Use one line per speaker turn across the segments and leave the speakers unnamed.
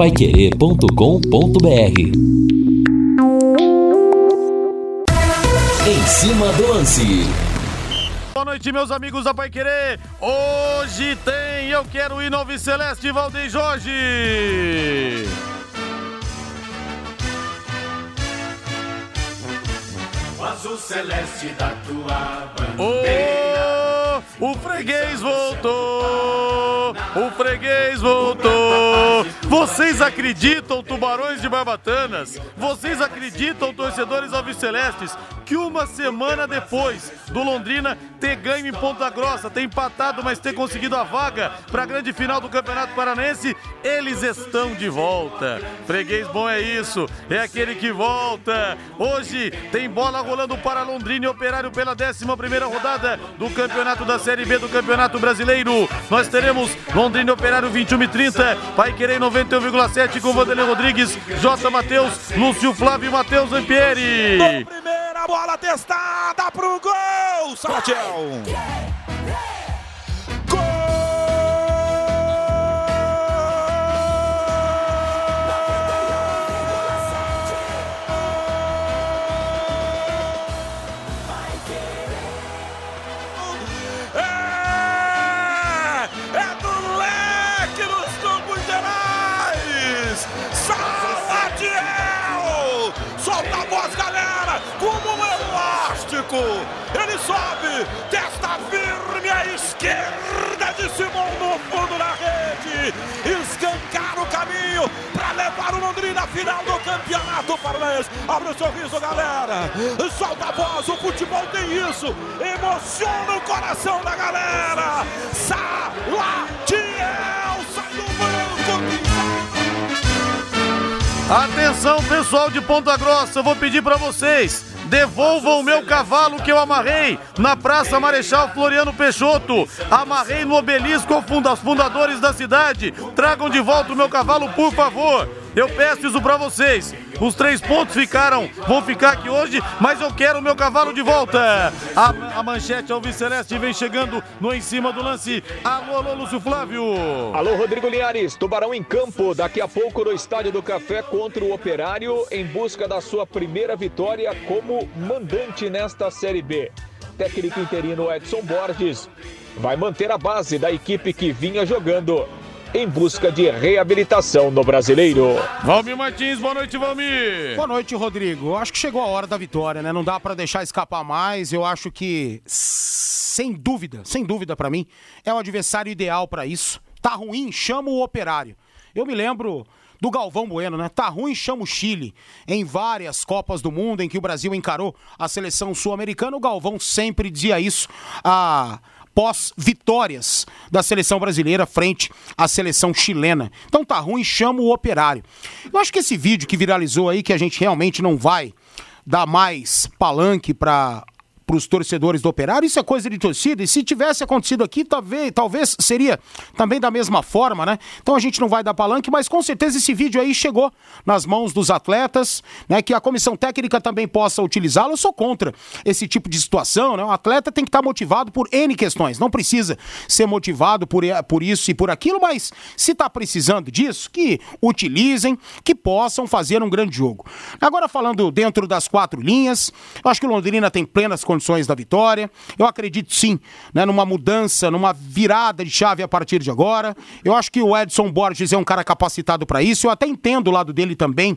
paiquerê.com.br Em cima do lance.
Boa noite, meus amigos da Pai Querer. Hoje tem Eu Quero Ir no Alves Celeste Valdeir Jorge.
O azul celeste da tua bandeira.
Oh, o freguês voltou! O freguês voltou! Vocês acreditam, tubarões de Barbatanas? Vocês acreditam, torcedores alvicelestes, que uma semana depois do Londrina ter ganho em Ponta Grossa, ter empatado, mas ter conseguido a vaga para a grande final do Campeonato Paranense, eles estão de volta. Freguês bom é isso, é aquele que volta. Hoje tem bola rolando para Londrina e Operário pela 11 primeira rodada do Campeonato da Série B do Campeonato Brasileiro. Nós teremos Londrina e Operário 21 e 30, vai querer 91,7 com Vanderlei Rodrigues, J. Matheus, Lúcio Flávio e Matheus Ampieri.
Primeira bola testada pro gol, Salatiel. Solta a voz, galera, como um elástico. Ele sobe, testa firme à esquerda de Simão no fundo da rede. Escancar o caminho para levar o Londrina à final do campeonato paranaense. Abre o sorriso, galera. Solta a voz, o futebol tem isso. Emociona o coração da galera. Salatiel
Atenção, pessoal de Ponta Grossa, eu vou pedir para vocês. Devolvam o meu cavalo que eu amarrei na Praça Marechal Floriano Peixoto. Amarrei no obelisco aos fundadores da cidade. Tragam de volta o meu cavalo, por favor. Eu peço isso pra vocês. Os três pontos ficaram, vão ficar aqui hoje, mas eu quero o meu cavalo de volta. A, a manchete Alves Celeste vem chegando no em cima do lance. Alô, alô, Lúcio Flávio.
Alô, Rodrigo Linhares, Tubarão em campo, daqui a pouco no Estádio do Café contra o Operário, em busca da sua primeira vitória como mandante nesta Série B. Técnico interino Edson Borges vai manter a base da equipe que vinha jogando em busca de reabilitação no Brasileiro.
Valmir Martins, boa noite, Valmir.
Boa noite, Rodrigo. Eu acho que chegou a hora da vitória, né? Não dá pra deixar escapar mais. Eu acho que, sem dúvida, sem dúvida pra mim, é o adversário ideal pra isso. Tá ruim, chama o Operário. Eu me lembro do Galvão Bueno, né? Tá ruim, chama o Chile. Em várias Copas do Mundo em que o Brasil encarou a seleção sul-americana, o Galvão sempre dizia isso. A pós-vitórias da seleção brasileira frente à seleção chilena. Então tá ruim, chama o operário. Eu acho que esse vídeo que viralizou aí, que a gente realmente não vai dar mais palanque para para os torcedores do Operário, isso é coisa de torcida, e se tivesse acontecido aqui, talvez, talvez seria também da mesma forma, né? Então a gente não vai dar palanque, mas com certeza esse vídeo aí chegou nas mãos dos atletas, né? Que a comissão técnica também possa utilizá-lo. Eu sou contra esse tipo de situação, né? O atleta tem que estar motivado por N questões, não precisa ser motivado por, por isso e por aquilo, mas se está precisando disso, que utilizem, que possam fazer um grande jogo. Agora falando dentro das quatro linhas, eu acho que o Londrina tem plenas condições da vitória. Eu acredito sim, né, numa mudança, numa virada de chave a partir de agora. Eu acho que o Edson Borges é um cara capacitado para isso. Eu até entendo o lado dele também.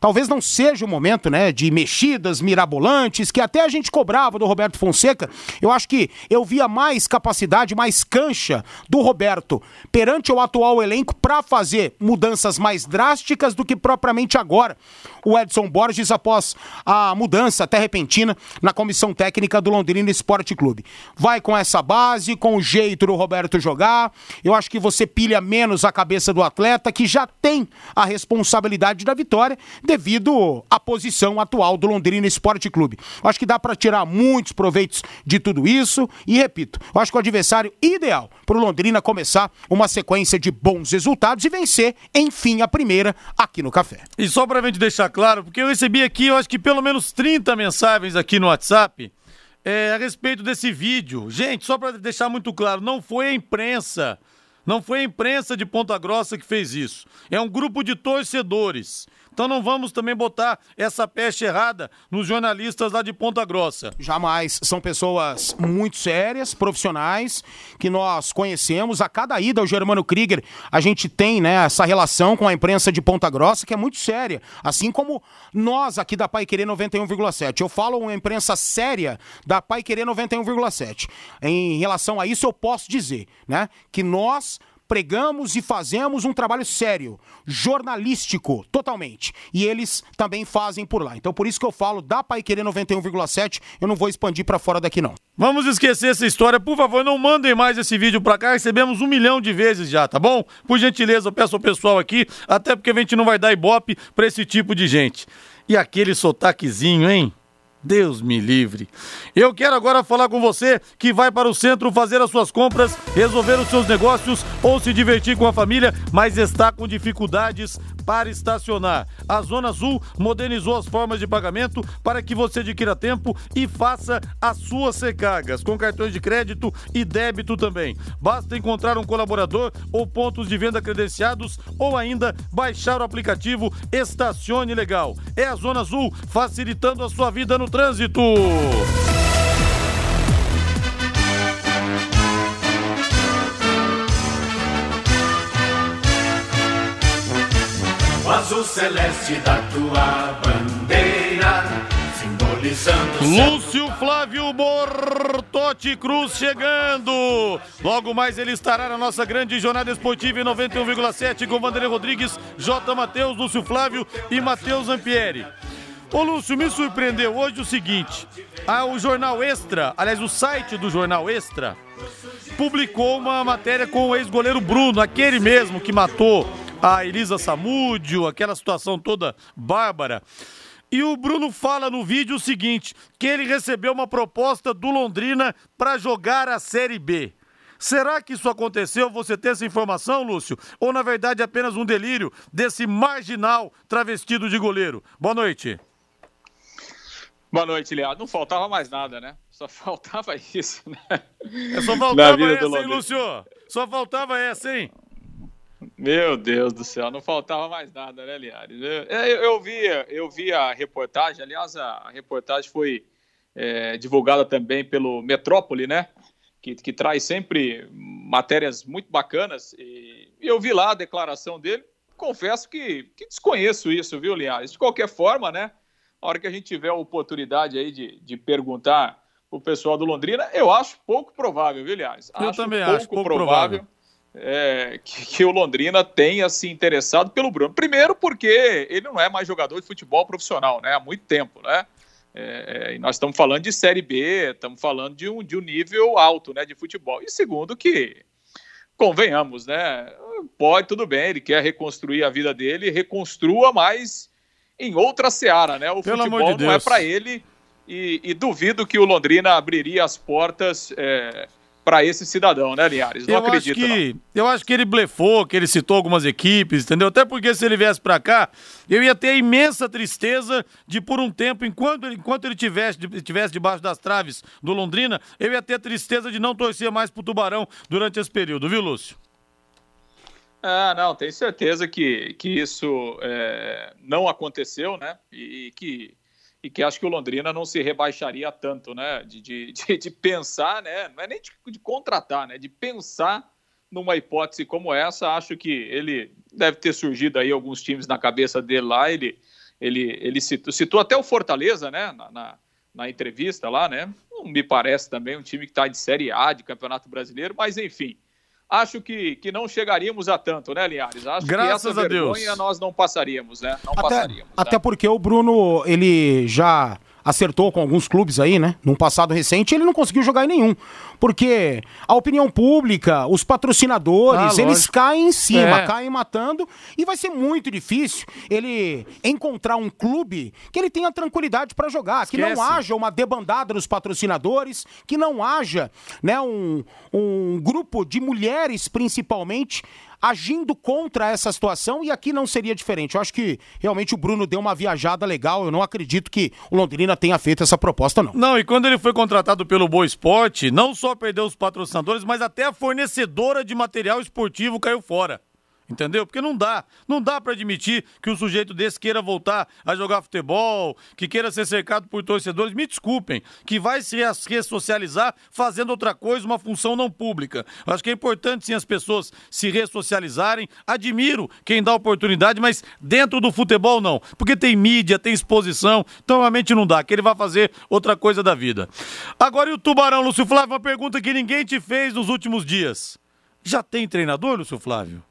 Talvez não seja o momento, né, de mexidas mirabolantes que até a gente cobrava do Roberto Fonseca. Eu acho que eu via mais capacidade, mais cancha do Roberto perante o atual elenco para fazer mudanças mais drásticas do que propriamente agora. O Edson Borges após a mudança até repentina na comissão técnica do Londrina Esporte Clube. Vai com essa base, com o jeito do Roberto jogar. Eu acho que você pilha menos a cabeça do atleta que já tem a responsabilidade da vitória devido à posição atual do Londrina Esporte Clube. Eu acho que dá para tirar muitos proveitos de tudo isso e repito, eu acho que o adversário ideal para o Londrina começar uma sequência de bons resultados e vencer, enfim, a primeira aqui no Café.
E só pra gente deixar claro, porque eu recebi aqui, eu acho que pelo menos 30 mensagens aqui no WhatsApp é, a respeito desse vídeo. Gente, só pra deixar muito claro, não foi a imprensa, Não foi a imprensa de Ponta Grossa que fez isso. É um grupo de torcedores. Então não vamos também botar essa peste errada nos jornalistas lá de Ponta Grossa.
Jamais. São pessoas muito sérias, profissionais, que nós conhecemos. A cada ida ao Germano Krieger, a gente tem né, essa relação com a imprensa de Ponta Grossa, que é muito séria. Assim como nós aqui da Pai Querer 91,7. Eu falo uma imprensa séria da Pai Querer 91,7. Em relação a isso, eu posso dizer né, que nós pregamos e fazemos um trabalho sério, jornalístico, totalmente. E eles também fazem por lá. Então por isso que eu falo da Pai Querer 91,7, eu não vou expandir para fora daqui não.
Vamos esquecer essa história, por favor, não mandem mais esse vídeo pra cá, recebemos um milhão de vezes já, tá bom? Por gentileza, eu peço ao pessoal aqui, até porque a gente não vai dar ibope pra esse tipo de gente. E aquele sotaquezinho, hein? Deus me livre. Eu quero agora falar com você que vai para o centro fazer as suas compras, resolver os seus negócios ou se divertir com a família, mas está com dificuldades para estacionar. A Zona Azul modernizou as formas de pagamento para que você adquira tempo e faça as suas recargas com cartões de crédito e débito também. Basta encontrar um colaborador ou pontos de venda credenciados ou ainda baixar o aplicativo Estacione Legal. É a Zona Azul facilitando a sua vida no trânsito.
Celeste da tua bandeira, simbolizando
Lúcio Flávio Bortotti Cruz chegando. Logo mais ele estará na nossa grande jornada esportiva em 91,7 com Vanderlei Rodrigues, J. Matheus, Lúcio Flávio e Matheus Ampieri. Ô Lúcio, me surpreendeu hoje o seguinte: ah, o Jornal Extra, aliás, o site do Jornal Extra, publicou uma matéria com o ex-goleiro Bruno, aquele mesmo que matou a Elisa Samúdio, aquela situação toda bárbara. E o Bruno fala no vídeo o seguinte: que ele recebeu uma proposta do Londrina para jogar a Série B. Será que isso aconteceu? Você tem essa informação, Lúcio? Ou na verdade é apenas um delírio desse marginal travestido de goleiro? Boa noite.
Boa noite, Leandro. Não faltava mais nada, né? Só faltava isso, né?
É só faltava essa, hein. Lúcio? Só faltava essa, hein?
Meu Deus do céu, não faltava mais nada, né, Liares? Eu, eu, eu vi, eu vi a reportagem, aliás, a, reportagem foi é, divulgada também pelo Metrópole, né? Que, que traz sempre matérias muito bacanas. E eu vi lá a declaração dele. Confesso que, que desconheço isso, viu, Liares? De qualquer forma, né? A hora que a gente tiver a oportunidade aí de, de perguntar o pessoal do Londrina, eu acho pouco provável, viu, Liares?
Eu também acho pouco provável.
É, que, que o Londrina tenha se interessado pelo Bruno. Primeiro, porque ele não é mais jogador de futebol profissional, né? Há muito tempo, né? É, é, e nós estamos falando de Série B, estamos falando de um, de um nível alto né, de futebol. E segundo, que, convenhamos, né? Pode, tudo bem, ele quer reconstruir a vida dele, reconstrua, mas em outra seara, né? O
Pelo
futebol
de
não é para ele e, e duvido que o Londrina abriria as portas é, para esse cidadão, né, Linhares? Não
eu
acredito,
acho que, Eu acho que ele blefou, que ele citou algumas equipes, entendeu? Até porque se ele viesse pra cá, eu ia ter a imensa tristeza de, por um tempo, enquanto ele, enquanto ele tivesse, tivesse debaixo das traves do Londrina, eu ia ter a tristeza de não torcer mais pro Tubarão durante esse período, viu, Lúcio?
Ah, não, tenho certeza que, que isso é, não aconteceu, né? E, que, e que acho que o Londrina não se rebaixaria tanto, né? De, de, de, de pensar, né? Não é nem de, de contratar, né? De pensar numa hipótese como essa. Acho que ele deve ter surgido aí alguns times na cabeça dele lá. Ele, ele, ele citou, citou até o Fortaleza, né? Na, na, na entrevista lá, né? Não me parece também um time que está de Série A de Campeonato Brasileiro, mas enfim acho que, que não chegaríamos a tanto, né, Linhares? Acho
Graças
que essa
a Deus.
vergonha nós não passaríamos, né? Não
Até,
passaríamos.
até
né?
porque o Bruno, ele já acertou com alguns clubes aí, né? Num passado recente, ele não conseguiu jogar em nenhum. Porque a opinião pública, os patrocinadores,
Ah,
eles caem em cima,
É.
caem matando, e vai ser muito difícil ele encontrar um clube que ele tenha tranquilidade para jogar, que não
Esquece.
haja uma debandada dos patrocinadores, que não haja, né, um, um grupo de mulheres principalmente agindo contra essa situação e aqui não seria diferente. Eu acho que realmente o Bruno deu uma viajada legal. Eu não acredito que o Londrina tenha feito essa proposta, não.
Não, e quando ele foi contratado pelo Boa Esporte, não só perdeu os patrocinadores, mas até a fornecedora de material esportivo caiu fora. Entendeu? Porque não dá. Não dá para admitir que um sujeito desse queira voltar a jogar futebol, que queira ser cercado por torcedores. Me desculpem, que vai se ressocializar fazendo outra coisa, uma função não pública. Acho que é importante sim as pessoas se ressocializarem. Admiro quem dá oportunidade, mas dentro do futebol não. Porque tem mídia, tem exposição, então realmente não dá. Que ele vai fazer outra coisa da vida. Agora e o Tubarão, Lúcio Flávio? Uma pergunta que ninguém te fez nos últimos dias. Já tem treinador, Lúcio Flávio?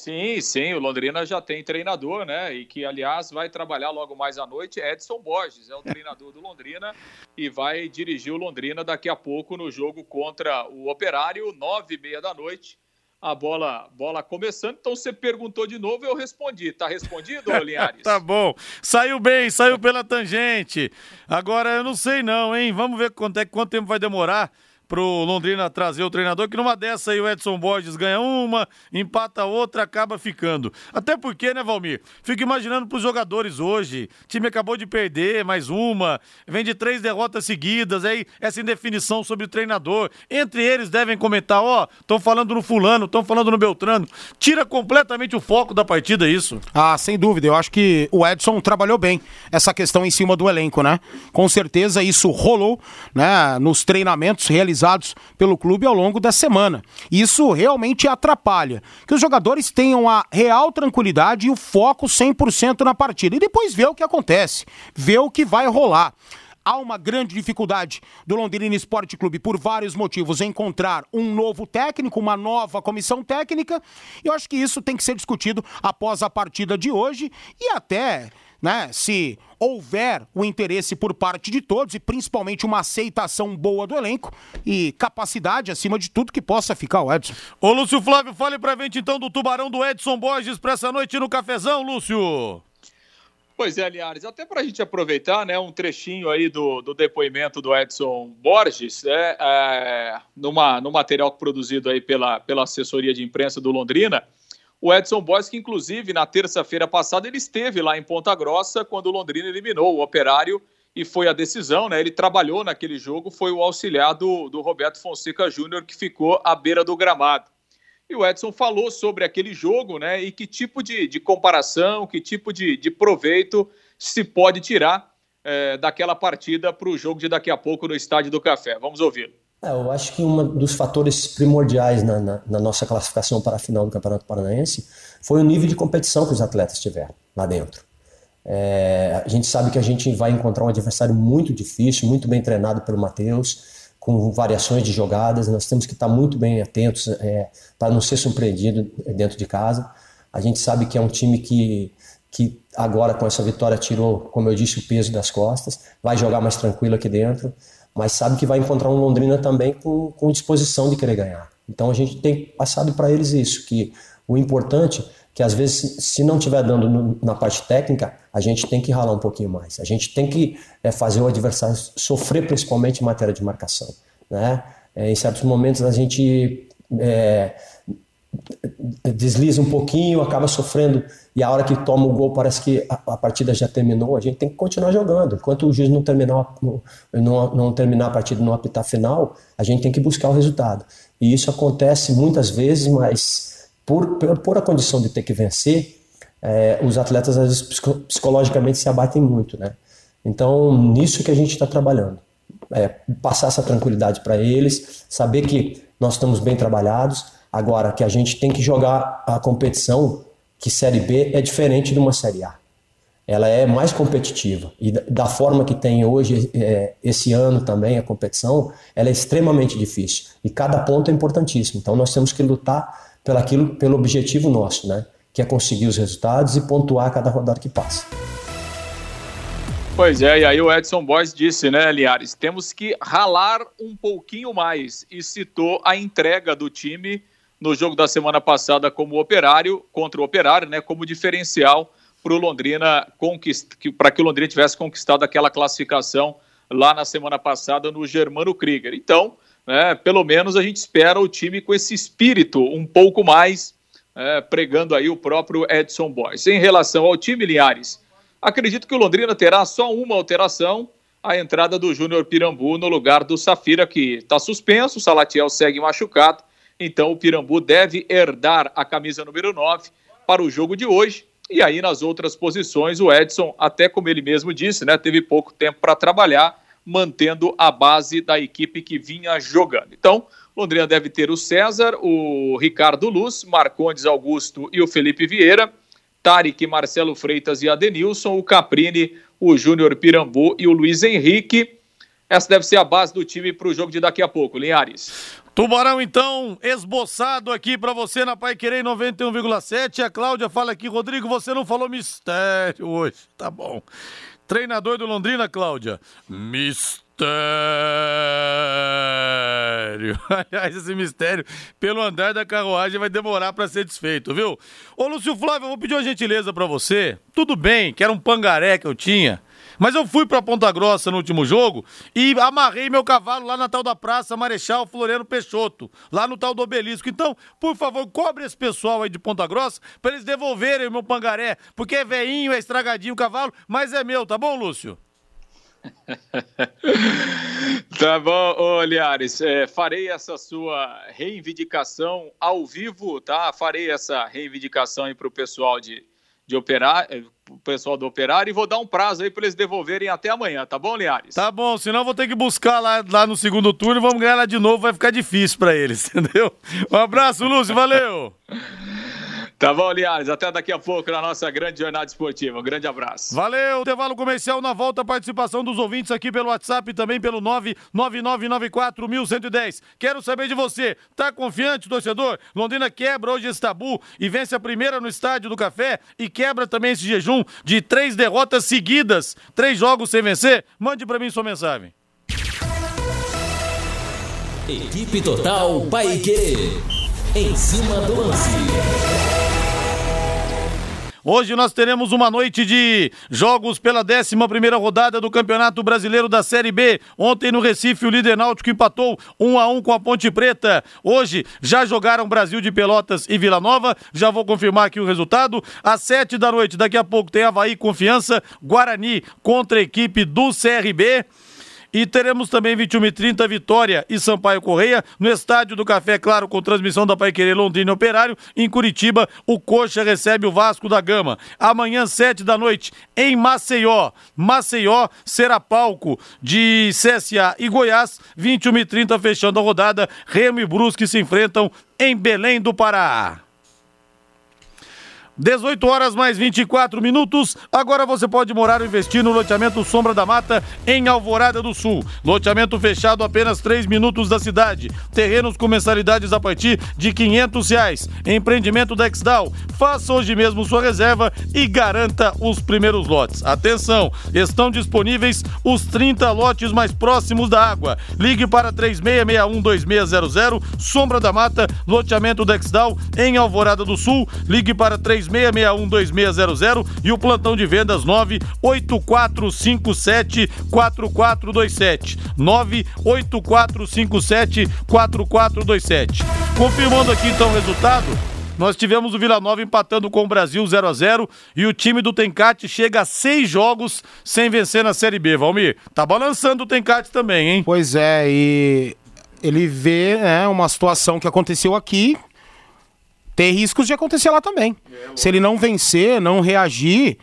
Sim, sim, o Londrina já tem treinador, né? E que, aliás, vai trabalhar logo mais à noite. Edson Borges é o treinador do Londrina e vai dirigir o Londrina daqui a pouco no jogo contra o Operário, nove e meia da noite. A bola, bola começando. Então você perguntou de novo, eu respondi. Tá respondido, Linhares?
tá bom. Saiu bem, saiu pela tangente. Agora eu não sei não, hein? Vamos ver quanto, é, quanto tempo vai demorar pro Londrina trazer o treinador, que numa dessa aí o Edson Borges ganha uma, empata outra, acaba ficando. Até porque, né, Valmir? Fico imaginando pros jogadores hoje, o time acabou de perder mais uma, vem de três derrotas seguidas, aí essa indefinição sobre o treinador. Entre eles devem comentar, ó, oh, estão falando no fulano, estão falando no Beltrano. Tira completamente o foco da partida isso.
Ah, sem dúvida, eu acho que o Edson trabalhou bem essa questão em cima do elenco, né? Com certeza isso rolou, né, nos treinamentos realizados realizados pelo clube ao longo da semana. Isso realmente atrapalha. Que os jogadores tenham a real tranquilidade e o foco 100% na partida. E depois ver o que acontece, ver o que vai rolar há uma grande dificuldade do Londrina Esporte Clube por vários motivos encontrar um novo técnico, uma nova comissão técnica. E eu acho que isso tem que ser discutido após a partida de hoje e até né, se houver o interesse por parte de todos e principalmente uma aceitação boa do elenco e capacidade, acima de tudo, que possa ficar o Edson.
Ô, Lúcio Flávio, fale pra gente então do tubarão do Edson Borges pra essa noite no cafezão, Lúcio.
Pois é, Linhares, até para a gente aproveitar né, um trechinho aí do, do depoimento do Edson Borges, né, é, numa, no material produzido aí pela, pela assessoria de imprensa do Londrina, o Edson Boys, que inclusive na terça-feira passada ele esteve lá em Ponta Grossa quando o Londrina eliminou o Operário e foi a decisão, né? Ele trabalhou naquele jogo, foi o auxiliar do, do Roberto Fonseca Júnior que ficou à beira do gramado. E o Edson falou sobre aquele jogo, né? E que tipo de, de comparação, que tipo de, de proveito se pode tirar é, daquela partida para o jogo de daqui a pouco no Estádio do Café. Vamos ouvi-lo.
É, eu acho que um dos fatores primordiais na, na, na, nossa classificação para a final do Campeonato Paranaense foi o nível de competição que os atletas tiveram lá dentro. É, a gente sabe que a gente vai encontrar um adversário muito difícil, muito bem treinado pelo Matheus, com variações de jogadas. Nós temos que estar muito bem atentos é, para não ser surpreendido dentro de casa. A gente sabe que é um time que, que agora com essa vitória tirou, como eu disse, o peso das costas, vai jogar mais tranquilo aqui dentro mas sabe que vai encontrar um Londrina também com, com disposição de querer ganhar. Então a gente tem passado para eles isso, que o importante que às vezes se não estiver dando no, na parte técnica, a gente tem que ralar um pouquinho mais. A gente tem que é, fazer o adversário sofrer principalmente em matéria de marcação. Né? É, em certos momentos a gente é, desliza um pouquinho, acaba sofrendo e a hora que toma o gol parece que a, a, partida já terminou, a gente tem que continuar jogando. Enquanto o juiz não terminar, não, não terminar a partida no apitar final, a gente tem que buscar o resultado. E isso acontece muitas vezes, mas por, por a condição de ter que vencer, é, os atletas às vezes psicologicamente se abatem muito, né? Então, nisso que a gente está trabalhando. É, passar essa tranquilidade para eles, saber que nós estamos bem trabalhados, agora que a gente tem que jogar a competição que Série B é diferente de uma Série A. Ela é mais competitiva e da forma que tem hoje, é, esse ano também, a competição, ela é extremamente difícil e cada ponto é importantíssimo. Então nós temos que lutar pelaquilo, pelo objetivo nosso, né? que é conseguir os resultados e pontuar cada rodada que passa.
Pois é, e aí o Edson Boys disse, né, Liares, temos que ralar um pouquinho mais e citou a entrega do time no jogo da semana passada como operário, contra o operário, né, como diferencial para o Londrina para que o Londrina tivesse conquistado aquela classificação lá na semana passada no Germano Krieger. Então, né, pelo menos a gente espera o time com esse espírito um pouco mais é, pregando aí o próprio Edson Boys. Em relação ao time Linhares, acredito que o Londrina terá só uma alteração, a entrada do Júnior Pirambu no lugar do Safira, que está suspenso, o Salatiel segue machucado, então o Pirambu deve herdar a camisa número 9 para o jogo de hoje. E aí nas outras posições, o Edson, até como ele mesmo disse, né, teve pouco tempo para trabalhar, mantendo a base da equipe que vinha jogando. Então, Londrina deve ter o César, o Ricardo Luz, Marcondes Augusto e o Felipe Vieira, Tarek, Marcelo Freitas e Adenilson, o Caprini, o Júnior Pirambu e o Luiz Henrique. Essa deve ser a base do time para o jogo de daqui a pouco, Linhares.
Tubarão, então, esboçado aqui para você na Pai Querer 91,7. A Cláudia fala aqui, Rodrigo, você não falou mistério hoje. Tá bom. Treinador do Londrina, Cláudia. Mistério. Aliás, esse mistério, pelo andar da carruagem, vai demorar para ser desfeito, viu? Ô, Lúcio Flávio, eu vou pedir uma gentileza para você. Tudo bem, que era um pangaré que eu tinha. Mas eu fui para Ponta Grossa no último jogo e amarrei meu cavalo lá na tal da Praça Marechal Floriano Peixoto, lá no tal do Obelisco. Então, por favor, cobre esse pessoal aí de Ponta Grossa para eles devolverem o meu pangaré, porque é veinho, é estragadinho o cavalo, mas é meu, tá bom, Lúcio?
tá bom, ô Liares, é, farei essa sua reivindicação ao vivo, tá? Farei essa reivindicação aí para o pessoal de, de operar, pessoal do operário e vou dar um prazo aí para eles devolverem até amanhã, tá bom, Linhares?
Tá bom, senão vou ter que buscar lá, lá no segundo turno e vamos ganhar lá de novo, vai ficar difícil para eles, entendeu? Um abraço, Lúcio, valeu!
Tá bom, Liares. Até daqui a pouco na nossa grande jornada esportiva. Um grande abraço.
Valeu, intervalo comercial na volta, participação dos ouvintes aqui pelo WhatsApp e também pelo 999941110. Quero saber de você. Tá confiante, torcedor? Londrina quebra hoje esse tabu e vence a primeira no estádio do Café e quebra também esse jejum de três derrotas seguidas, três jogos sem vencer? Mande para mim sua mensagem.
Equipe Total Paique. Em cima do lance.
Hoje nós teremos uma noite de jogos pela 11 rodada do Campeonato Brasileiro da Série B. Ontem no Recife o líder náutico empatou 1 a 1 com a Ponte Preta. Hoje já jogaram Brasil de Pelotas e Vila Nova. Já vou confirmar aqui o resultado. Às 7 da noite, daqui a pouco tem Havaí Confiança, Guarani contra a equipe do CRB. E teremos também 21 e 30 Vitória e Sampaio Correia no Estádio do Café, claro, com transmissão da Paiquerê Londrina Operário. Em Curitiba, o Coxa recebe o Vasco da Gama. Amanhã, 7 da noite, em Maceió. Maceió será palco de CSA e Goiás. 21 e 30 fechando a rodada. Remo e Brusque se enfrentam em Belém do Pará. 18 horas mais 24 minutos. Agora você pode morar ou investir no loteamento Sombra da Mata em Alvorada do Sul. Loteamento fechado apenas 3 minutos da cidade. Terrenos com mensalidades a partir de 500 reais. Empreendimento da Exdal. Faça hoje mesmo sua reserva e garanta os primeiros lotes. Atenção, estão disponíveis os 30 lotes mais próximos da água. Ligue para 36612600 Sombra da Mata, loteamento da Exdal em Alvorada do Sul. Ligue para 36 36612600 e o plantão de vendas 98457 4427. 98457 4427. Confirmando aqui então o resultado. Nós tivemos o Vila Nova empatando com o Brasil 0 a 0 e o time do Tencate chega a seis jogos sem vencer na Série B. Valmir, tá balançando o Tencate também, hein?
Pois é, e ele vê né, uma situação que aconteceu aqui, tem riscos de acontecer lá também. Se ele não vencer, não reagir,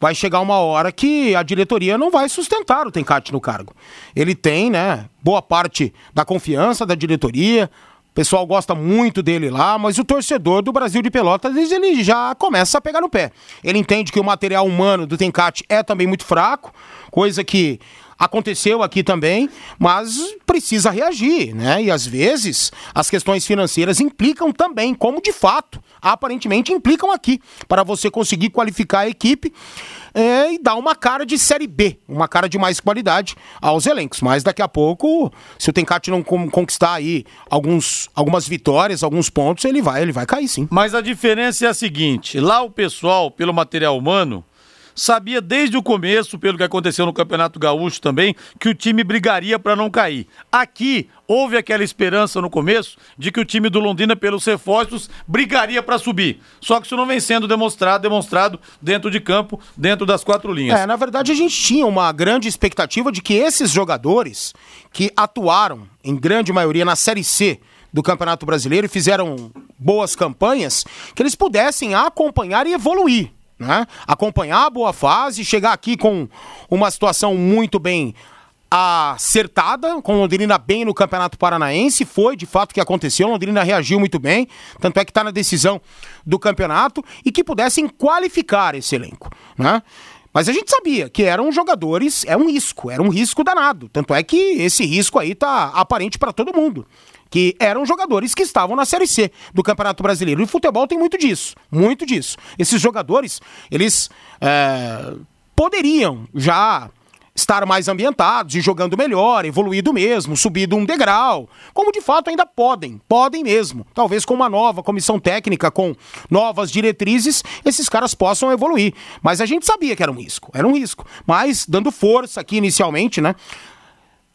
vai chegar uma hora que a diretoria não vai sustentar o Tencate no cargo. Ele tem, né, boa parte da confiança da diretoria, o pessoal gosta muito dele lá, mas o torcedor do Brasil de Pelotas ele já começa a pegar no pé. Ele entende que o material humano do Tencate é também muito fraco, coisa que aconteceu aqui também, mas precisa reagir, né? E às vezes as questões financeiras implicam também, como de fato, aparentemente implicam aqui, para você conseguir qualificar a equipe é, e dar uma cara de Série B, uma cara de mais qualidade aos elencos. Mas daqui a pouco, se o Tencate não conquistar aí alguns, algumas vitórias, alguns pontos, ele vai, ele vai cair sim.
Mas a diferença é a seguinte: lá o pessoal, pelo material humano, sabia desde o começo, pelo que aconteceu no Campeonato Gaúcho também, que o time brigaria para não cair. Aqui houve aquela esperança no começo de que o time do Londrina, pelos reforços, brigaria para subir. Só que isso não vem sendo demonstrado, demonstrado dentro de campo, dentro das quatro linhas.
É, na verdade a gente tinha uma grande expectativa de que esses jogadores que atuaram em grande maioria na Série C do Campeonato Brasileiro e fizeram boas campanhas, que eles pudessem acompanhar e evoluir. Né? Acompanhar a boa fase, chegar aqui com uma situação muito bem acertada, com Londrina bem no Campeonato Paranaense, foi de fato o que aconteceu, Londrina reagiu muito bem, tanto é que está na decisão do campeonato, e que pudessem qualificar esse elenco. Né? Mas a gente sabia que eram jogadores, é um risco, era um risco danado. Tanto é que esse risco aí tá aparente para todo mundo. Que eram jogadores que estavam na Série C do Campeonato Brasileiro. E futebol tem muito disso, muito disso. Esses jogadores, eles é, poderiam já estar mais ambientados e jogando melhor, evoluído mesmo, subido um degrau, como de fato ainda podem, podem mesmo. Talvez com uma nova comissão técnica, com novas diretrizes, esses caras possam evoluir. Mas a gente sabia que era um risco, era um risco. Mas dando força aqui inicialmente, né?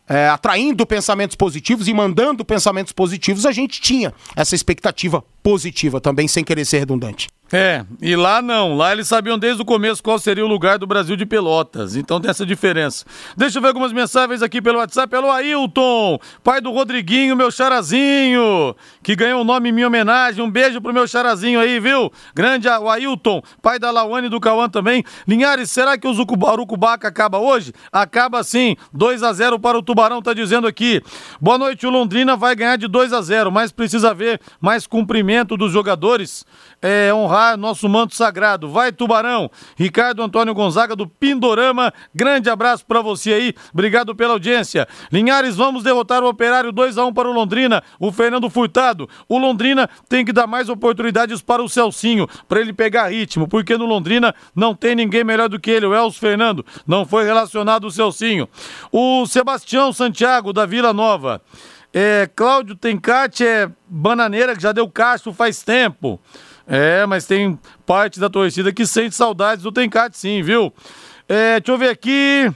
É, atraindo pensamentos positivos e mandando pensamentos positivos, a gente tinha essa expectativa positiva também, sem querer ser redundante.
É, e lá não. Lá eles sabiam desde o começo qual seria o lugar do Brasil de Pelotas. Então tem essa diferença. Deixa eu ver algumas mensagens aqui pelo WhatsApp. Pelo Ailton, pai do Rodriguinho, meu charazinho, que ganhou o nome em minha homenagem. Um beijo pro meu charazinho aí, viu? Grande o Ailton, pai da Lawane e do Cauã também. Linhares, será que o Zucubarucubaca acaba hoje? Acaba sim. 2 a 0 para o Tubarão, tá dizendo aqui. Boa noite, o Londrina vai ganhar de 2 a 0 mas precisa ver mais cumprimento dos jogadores. É, honrar nosso manto sagrado. Vai, Tubarão! Ricardo Antônio Gonzaga do Pindorama, grande abraço para você aí, obrigado pela audiência. Linhares, vamos derrotar o Operário 2 a 1 para o Londrina, o Fernando Furtado. O Londrina tem que dar mais oportunidades para o Celcinho, para ele pegar ritmo, porque no Londrina não tem ninguém melhor do que ele, o Elcio Fernando. Não foi relacionado o Celcinho. O Sebastião Santiago, da Vila Nova. É, Cláudio Tencate é bananeira que já deu casto faz tempo. É, mas tem parte da torcida que sente saudades do Tencate, sim, viu? É, deixa eu ver aqui.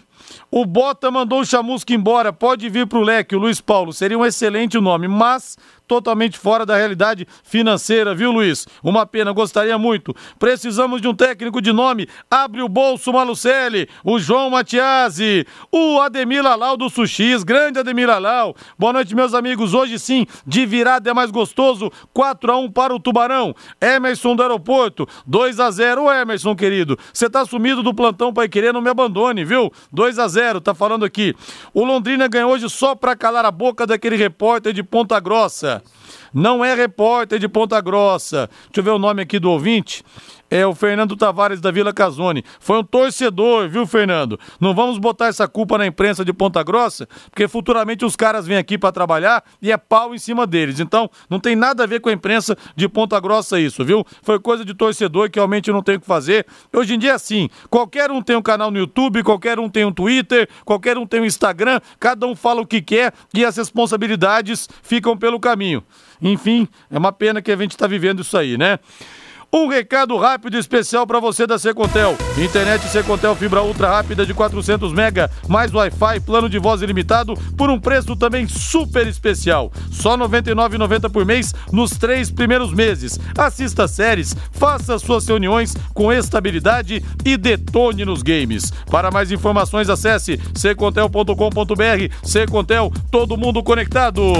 O Bota mandou o Chamusca embora. Pode vir pro leque, o Luiz Paulo. Seria um excelente nome, mas totalmente fora da realidade financeira, viu, Luiz? Uma pena, gostaria muito. Precisamos de um técnico de nome. Abre o bolso, Malucelli, o João Matiasi, o Ademir Lalau do Sushis, grande Ademir Lalau. Boa noite, meus amigos. Hoje sim, de virada é mais gostoso. 4 a 1 para o Tubarão. Emerson do aeroporto, 2 a 0 Ô, Emerson, querido, você tá sumido do plantão Pai Querer, não me abandone, viu? 2 a 0 tá falando aqui. O Londrina ganhou hoje só para calar a boca daquele repórter de Ponta Grossa. Não é repórter de Ponta Grossa. Deixa eu ver o nome aqui do ouvinte é o Fernando Tavares da Vila Casone. Foi um torcedor, viu, Fernando? Não vamos botar essa culpa na imprensa de Ponta Grossa, porque futuramente os caras vêm aqui para trabalhar e é pau em cima deles. Então, não tem nada a ver com a imprensa de Ponta Grossa isso, viu? Foi coisa de torcedor que realmente não tem o que fazer. Hoje em dia é assim, qualquer um tem um canal no YouTube, qualquer um tem um Twitter, qualquer um tem um Instagram, cada um fala o que quer e as responsabilidades ficam pelo caminho. Enfim, é uma pena que a gente está vivendo isso aí, né? Um recado rápido e especial para você da Secontel. Internet Secontel fibra ultra rápida de 400 mega, mais Wi-Fi, plano de voz ilimitado por um preço também super especial. Só R$ 99,90 por mês nos três primeiros meses. Assista séries, faça suas reuniões com estabilidade e detone nos games. Para mais informações acesse secontel.com.br. Secontel, todo mundo conectado.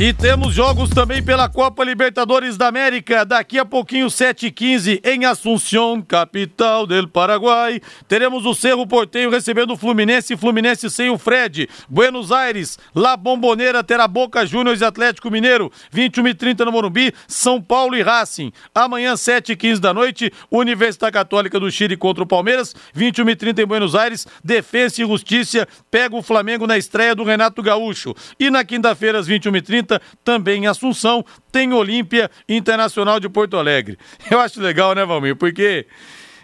E temos jogos também pela Copa Libertadores da América. Daqui a pouquinho, 7h15, em Assunção, capital do Paraguai. Teremos o Cerro Porteio recebendo o Fluminense. Fluminense sem o Fred. Buenos Aires, La Bomboneira terá Boca Juniors e Atlético Mineiro. 21 h 30 no Morumbi, São Paulo e Racing. Amanhã, 7h15 da noite, Universidade Católica do Chile contra o Palmeiras. 21 h 30 em Buenos Aires. Defesa e Justiça pega o Flamengo na estreia do Renato Gaúcho. E na quinta-feira, às 21 h 30 também em Assunção, tem Olímpia Internacional de Porto Alegre. Eu acho legal, né, Valmir? Porque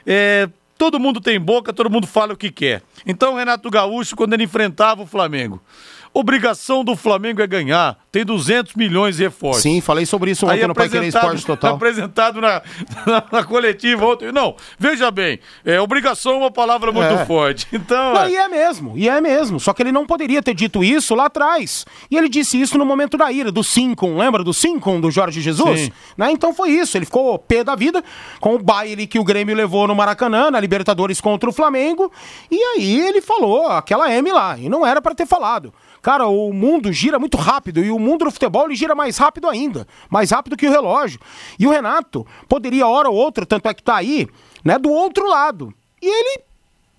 é, todo mundo tem boca, todo mundo fala o que quer. Então, Renato Gaúcho, quando ele enfrentava o Flamengo, Obrigação do Flamengo é ganhar. Tem 200 milhões de reforços.
Sim, falei sobre isso ontem
Aí
no Pai Querer Esporte Total.
Apresentado na, na, na coletiva ontem. Não, veja bem, é, obrigação é uma palavra muito
É.
forte. Então,
Não, e é mesmo, e é mesmo. Só que ele não poderia ter dito isso lá atrás. E ele disse isso no momento da ira, do 5, lembra do 5 do Jorge Jesus? Né? Então foi isso. Ele ficou pé da vida com o baile que o Grêmio levou no Maracanã, na Libertadores contra o Flamengo. E aí ele falou aquela M lá. E não era pra ter falado. Cara, o mundo gira muito rápido e o mundo do futebol ele gira mais rápido ainda, mais rápido que o relógio. E o Renato poderia, hora ou outra, tanto é que tá aí, né, do outro lado. E ele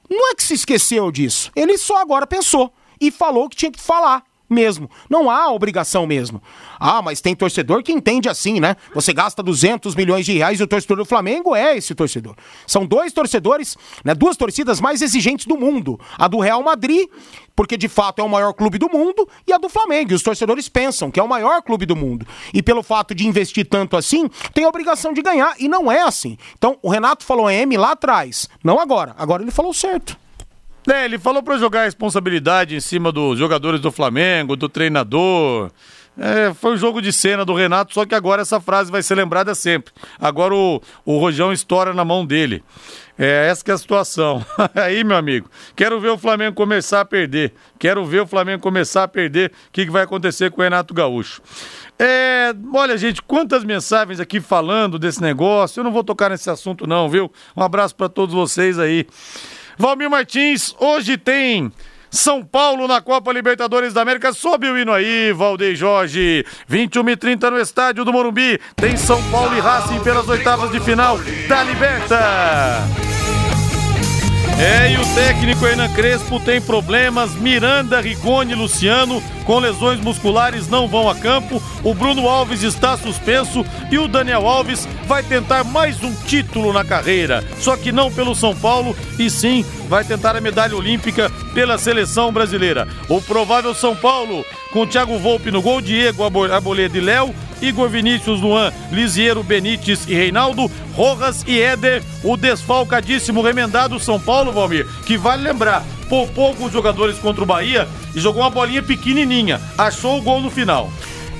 não é que se esqueceu disso. Ele só agora pensou e falou que tinha que falar mesmo. Não há obrigação mesmo. Ah, mas tem torcedor que entende assim, né? Você gasta 200 milhões de reais e o torcedor do Flamengo é esse torcedor. São dois torcedores, né, duas torcidas mais exigentes do mundo. A do Real Madrid, porque de fato é o maior clube do mundo, e a do Flamengo. E os torcedores pensam que é o maior clube do mundo. E pelo fato de investir tanto assim, tem a obrigação de ganhar. E não é assim. Então, o Renato falou M lá atrás, não agora. Agora ele falou certo.
É, ele falou pra jogar a responsabilidade em cima dos jogadores do Flamengo, do treinador. É, foi um jogo de cena do Renato, só que agora essa frase vai ser lembrada sempre. Agora o, o Rojão estoura na mão dele. É, essa que é a situação. Aí, meu amigo, quero ver o Flamengo começar a perder. Quero ver o Flamengo começar a perder. O que, que vai acontecer com o Renato Gaúcho? É, olha, gente, quantas mensagens aqui falando desse negócio. Eu não vou tocar nesse assunto, não, viu? Um abraço pra todos vocês aí. Valmir Martins, hoje tem São Paulo na Copa Libertadores da América. Sobe o hino aí, Valdeir Jorge. 21 e 30 no estádio do Morumbi. Tem São Paulo e Racing pelas oitavas de final da Liberta. É, e o técnico Hernan Crespo tem problemas. Miranda, Rigoni e Luciano, com lesões musculares, não vão a campo. O Bruno Alves está suspenso e o Daniel Alves vai tentar mais um título na carreira. Só que não pelo São Paulo, e sim vai tentar a medalha olímpica pela seleção brasileira. O provável São Paulo, com Thiago Volpe no gol, Diego Arboleda e Léo, Igor Vinícius, Luan, Lisiero, Benítez e Reinaldo, Rojas e Éder, o desfalcadíssimo remendado São Paulo, Valmir, que vale lembrar, poupou alguns jogadores contra o Bahia e jogou uma bolinha pequenininha, achou o gol no final.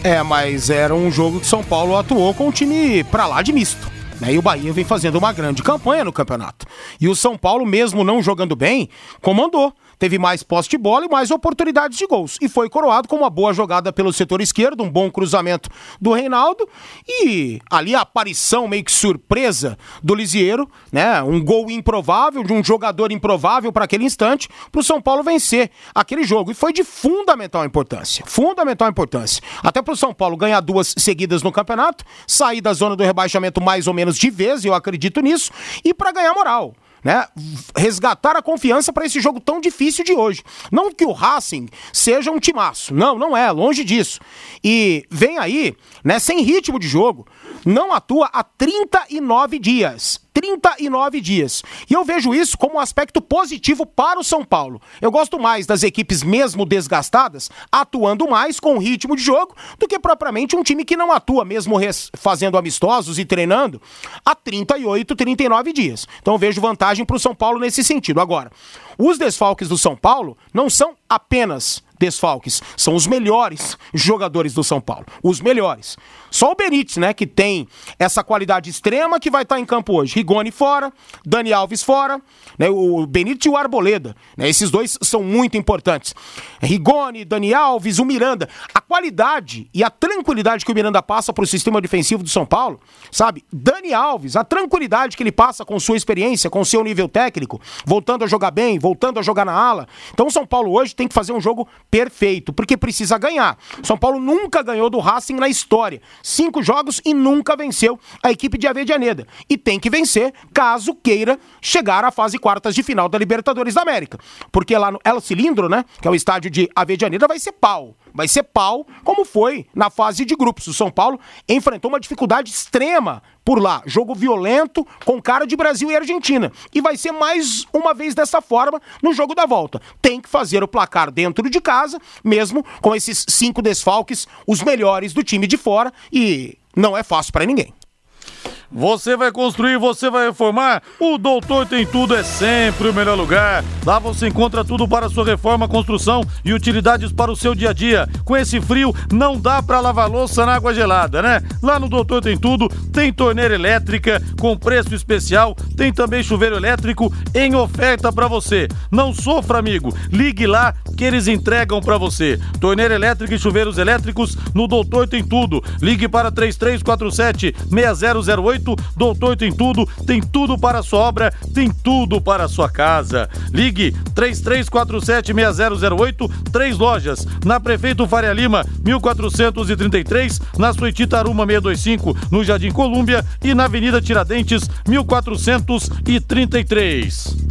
É, mas era um jogo que São Paulo atuou com um time pra lá de misto. Né? E o Bahia vem fazendo uma grande campanha no campeonato. E o São Paulo, mesmo não jogando bem, comandou. Teve mais posse de bola e mais oportunidades de gols. E foi coroado com uma boa jogada pelo setor esquerdo, um bom cruzamento do Reinaldo. E ali a aparição meio que surpresa do Lisieiro, né? Um gol improvável, de um jogador improvável para aquele instante, para o São Paulo vencer aquele jogo. E foi de fundamental importância. Fundamental importância. Até para o São Paulo ganhar duas seguidas no campeonato, sair da zona do rebaixamento mais ou menos de vez, eu acredito nisso, e para ganhar moral né, resgatar a confiança para esse jogo tão difícil de hoje. Não que o Racing seja um timaço, não, não é, longe disso. E vem aí, né, sem ritmo de jogo, não atua há 39 dias. 39 dias. E eu vejo isso como um aspecto positivo para o São Paulo. Eu gosto mais das equipes mesmo desgastadas atuando mais com ritmo de jogo do que propriamente um time que não atua mesmo fazendo amistosos e treinando há 38, 39 dias. Então eu vejo vantagem para o São Paulo nesse sentido. Agora, os desfalques do São Paulo não são apenas desfalques, são os melhores jogadores do São Paulo, os melhores. Só o Benítez, né, que tem essa qualidade extrema que vai estar em campo hoje. Rigoni fora, Dani Alves fora, né, o Benítez e o Arboleda, né, esses dois são muito importantes. Rigoni, Dani Alves, o Miranda, a qualidade e a tranquilidade que o Miranda passa para o sistema defensivo do São Paulo, sabe? Dani Alves, a tranquilidade que ele passa com sua experiência, com seu nível técnico, voltando a jogar bem, voltando a jogar na ala. Então o São Paulo hoje tem que fazer um jogo perfeito, porque precisa ganhar. São Paulo nunca ganhou do Racing na história. Cinco jogos e nunca venceu a equipe de Avedianeda. E tem que vencer caso queira chegar à fase quartas de final da Libertadores da América. Porque lá no El Cilindro, né, que é o estádio de Avedianeda, vai ser pau. Vai ser pau, como foi na fase de grupos. O São Paulo enfrentou uma dificuldade extrema por lá. Jogo violento, com cara de Brasil e Argentina. E vai ser mais uma vez dessa forma no jogo da volta. Tem que fazer o placar dentro de casa, mesmo com esses cinco desfalques, os melhores do time de fora, e não é fácil para ninguém.
Você vai construir, você vai reformar? O Doutor Tem Tudo é sempre o melhor lugar. Lá você encontra tudo para sua reforma, construção e utilidades para o seu dia a dia. Com esse frio, não dá para lavar louça na água gelada, né? Lá no Doutor Tem Tudo, tem torneira elétrica com preço especial, tem também chuveiro elétrico em oferta para você. Não sofra, amigo. Ligue lá que eles entregam para você. Torneira elétrica e chuveiros elétricos no Doutor Tem Tudo. Ligue para 3347 6008 Doutor Tem Tudo, tem tudo para a sua obra, tem tudo para a sua casa. Ligue 33476008, três lojas, na Prefeito Faria Lima, 1433, na Suíte Taruma 625, no Jardim Colúmbia e na Avenida Tiradentes, 1433.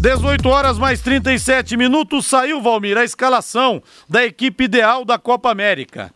18 horas mais 37 minutos, saiu, Valmir, a escalação da equipe ideal da Copa América.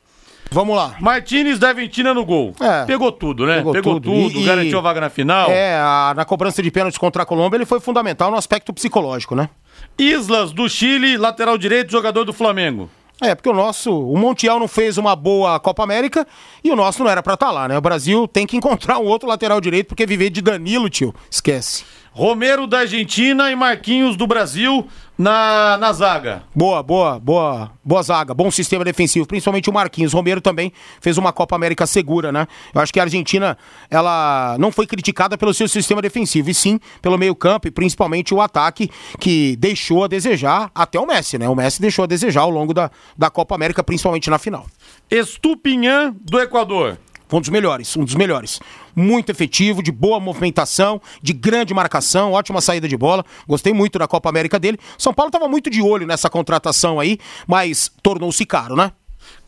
Vamos lá.
Martinez da Aventina no gol.
É.
Pegou tudo, né?
Pegou
Pegou,
tudo.
tudo,
E-
garantiu a vaga na final.
É, a- na cobrança de pênalti contra a Colômbia, ele foi fundamental no aspecto psicológico, né?
Islas do Chile, lateral direito, jogador do Flamengo.
É, porque o nosso, o Montiel não fez uma boa Copa América e o nosso não era pra estar lá, né? O Brasil tem que encontrar um outro lateral direito, porque viver de Danilo, tio, esquece.
Romero da Argentina e Marquinhos do Brasil na, na zaga.
Boa, boa, boa, boa zaga, bom sistema defensivo, principalmente o Marquinhos. Romero também fez uma Copa América segura, né? Eu acho que a Argentina, ela não foi criticada pelo seu sistema defensivo, e sim pelo meio-campo e principalmente o ataque que deixou a desejar até o Messi, né? O Messi deixou a desejar ao longo da, da Copa América, principalmente na final.
Estupinhã do Equador.
Um dos melhores, um dos melhores. Muito efetivo, de boa movimentação, de grande marcação, ótima saída de bola. Gostei muito da Copa América dele. São Paulo estava muito de olho nessa contratação aí, mas tornou-se caro, né?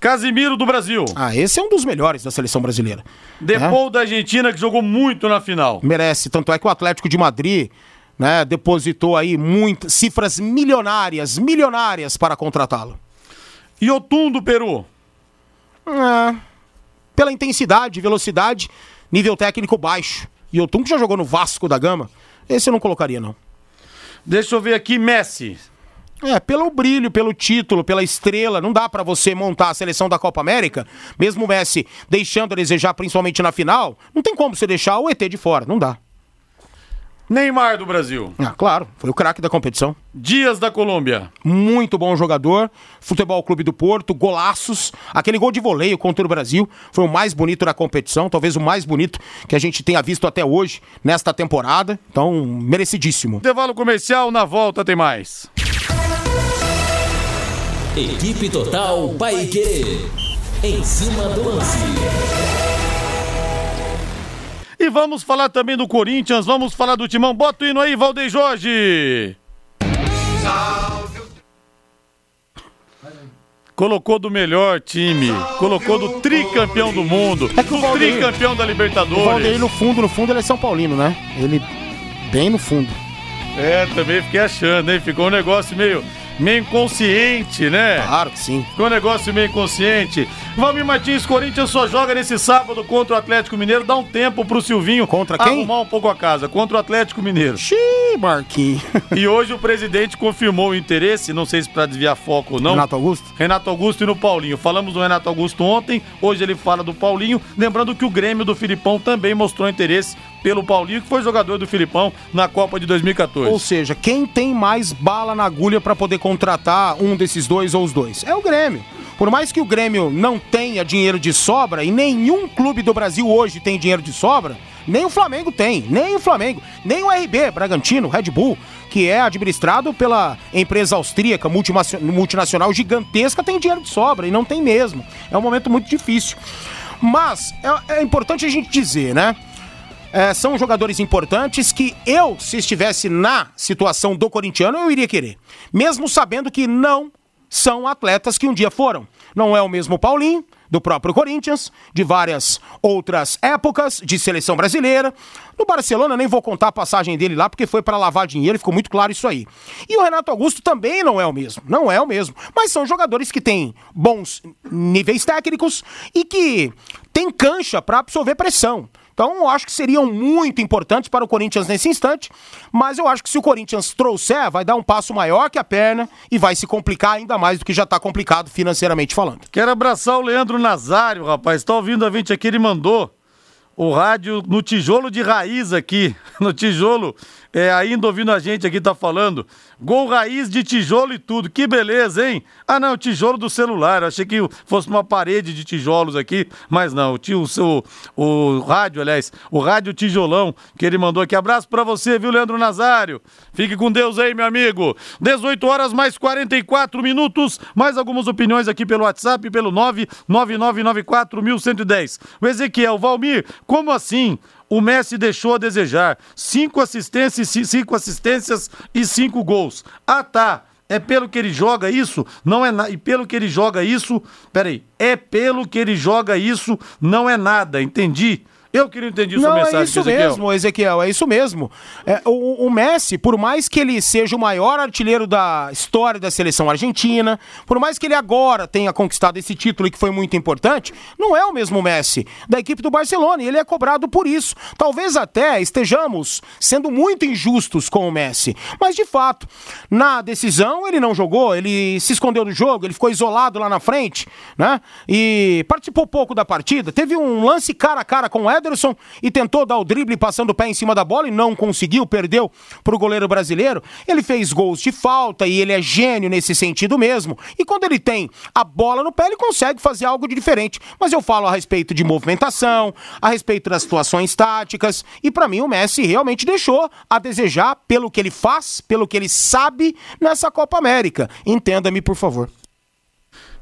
Casimiro do Brasil.
Ah, esse é um dos melhores da seleção brasileira.
Depou da Argentina, que jogou muito na final.
Merece. Tanto é que o Atlético de Madrid né, depositou aí muitas cifras milionárias, milionárias para contratá-lo.
Yotun do Peru.
É, pela intensidade, velocidade, nível técnico baixo. E o Tum que já jogou no Vasco da Gama, esse eu não colocaria, não.
Deixa eu ver aqui, Messi.
É, pelo brilho, pelo título, pela estrela, não dá pra você montar a seleção da Copa América, mesmo o Messi deixando a desejar, principalmente na final, não tem como você deixar o ET de fora, não dá.
Neymar do Brasil.
Ah, claro, foi o craque da competição.
Dias da Colômbia.
Muito bom jogador, Futebol Clube do Porto, golaços, aquele gol de voleio contra o Brasil, foi o mais bonito da competição, talvez o mais bonito que a gente tenha visto até hoje, nesta temporada, então, merecidíssimo.
Intervalo comercial, na volta tem mais.
Equipe Total Paique. Em cima do lance.
E vamos falar também do Corinthians, vamos falar do Timão. Bota o hino aí, Valdeir Jorge. Colocou do melhor time, colocou do tricampeão do mundo,
É que o
do
Valdeir-
tricampeão da
O Valdeir,
Libertadores.
no fundo, no fundo, ele é São Paulino, né? Ele bem no fundo.
É, também fiquei achando, hein? Ficou um negócio meio, meio inconsciente, né?
Claro que sim.
Ficou um negócio meio inconsciente. Valmir Martins, Corinthians só joga nesse sábado contra o Atlético Mineiro. Dá um tempo pro Silvinho
Contra quem?
arrumar um pouco a casa. Contra o Atlético Mineiro.
Xiii, Marquinhos.
E hoje o presidente confirmou o interesse, não sei se para desviar foco ou não.
Renato Augusto?
Renato Augusto e no Paulinho. Falamos do Renato Augusto ontem, hoje ele fala do Paulinho. Lembrando que o Grêmio do Filipão também mostrou interesse pelo Paulinho, que foi jogador do Filipão na Copa de 2014.
Ou seja, quem tem mais bala na agulha pra poder contratar um desses dois ou os dois? É o Grêmio. Por mais que o Grêmio não tenha dinheiro de sobra, e nenhum clube do Brasil hoje tem dinheiro de sobra, nem o Flamengo tem, nem o Flamengo, nem o RB, Bragantino, Red Bull, que é administrado pela empresa austríaca multinacional gigantesca, tem dinheiro de sobra, e não tem mesmo. É um momento muito difícil. Mas é, é importante a gente dizer, né? É, são jogadores importantes que eu, se estivesse na situação do corintiano, eu iria querer. Mesmo sabendo que não são atletas que um dia foram. Não é o mesmo Paulinho, do próprio Corinthians, de várias outras épocas, de seleção brasileira. No Barcelona, nem vou contar a passagem dele lá, porque foi para lavar dinheiro, ficou muito claro isso aí. E o Renato Augusto também não é o mesmo, não é o mesmo. Mas são jogadores que têm bons níveis técnicos e que tem cancha para absorver pressão. Então, acho que seriam muito importantes para o Corinthians nesse instante, mas eu acho que se o Corinthians trouxer, vai dar um passo maior que a perna e vai se complicar ainda mais do que já está complicado financeiramente falando.
Quero abraçar o Leandro Nazário, rapaz. Está ouvindo a gente aqui, ele mandou o rádio no tijolo de raiz aqui, no tijolo é, ainda ouvindo a gente aqui, tá falando. Gol raiz de tijolo e tudo. Que beleza, hein? Ah, não, tijolo do celular. Eu achei que fosse uma parede de tijolos aqui, mas não. Tinha o seu o rádio, aliás, o rádio tijolão que ele mandou aqui. Abraço para você, viu, Leandro Nazário? Fique com Deus aí, meu amigo. 18 horas mais 44 minutos. Mais algumas opiniões aqui pelo WhatsApp, pelo 99994 O Ezequiel Valmir, como assim? O Messi deixou a desejar. Cinco assistências, cinco assistências e cinco gols. Ah, tá. É pelo que ele joga isso? Não é nada. E pelo que ele joga isso. Peraí. É pelo que ele joga isso? Não é nada. Entendi. Eu queria entender sua
Não,
mensagem,
é isso
Ezequiel.
mesmo, Ezequiel, é isso mesmo. É, o, o, Messi, por mais que ele seja o maior artilheiro da história da seleção argentina, por mais que ele agora tenha conquistado esse título que foi muito importante, não é o mesmo Messi da equipe do Barcelona e ele é cobrado por isso. Talvez até estejamos sendo muito injustos com o Messi, mas de fato, na decisão ele não jogou, ele se escondeu do jogo, ele ficou isolado lá na frente, né? E participou pouco da partida. Teve um lance cara a cara com o Eder Ederson e tentou dar o drible passando o pé em cima da bola e não conseguiu, perdeu para o goleiro brasileiro. Ele fez gols de falta e ele é gênio nesse sentido mesmo. E quando ele tem a bola no pé, ele consegue fazer algo de diferente. Mas eu falo a respeito de movimentação, a respeito das situações táticas e para mim o Messi realmente deixou a desejar pelo que ele faz, pelo que ele sabe nessa Copa América. Entenda-me, por favor.